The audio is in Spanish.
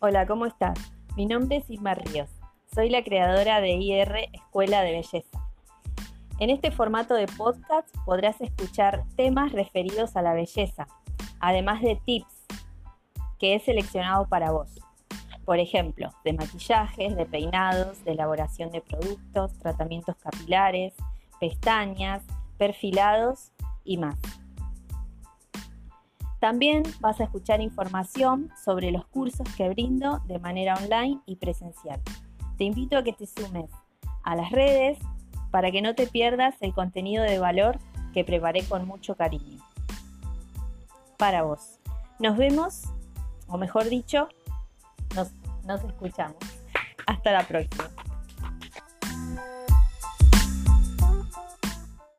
Hola, ¿cómo estás? Mi nombre es Isma Ríos. Soy la creadora de IR Escuela de Belleza. En este formato de podcast podrás escuchar temas referidos a la belleza, además de tips que he seleccionado para vos. Por ejemplo, de maquillajes, de peinados, de elaboración de productos, tratamientos capilares, pestañas, perfilados y más. También vas a escuchar información sobre los cursos que brindo de manera online y presencial. Te invito a que te sumes a las redes para que no te pierdas el contenido de valor que preparé con mucho cariño. Para vos. Nos vemos, o mejor dicho, nos, nos escuchamos. Hasta la próxima.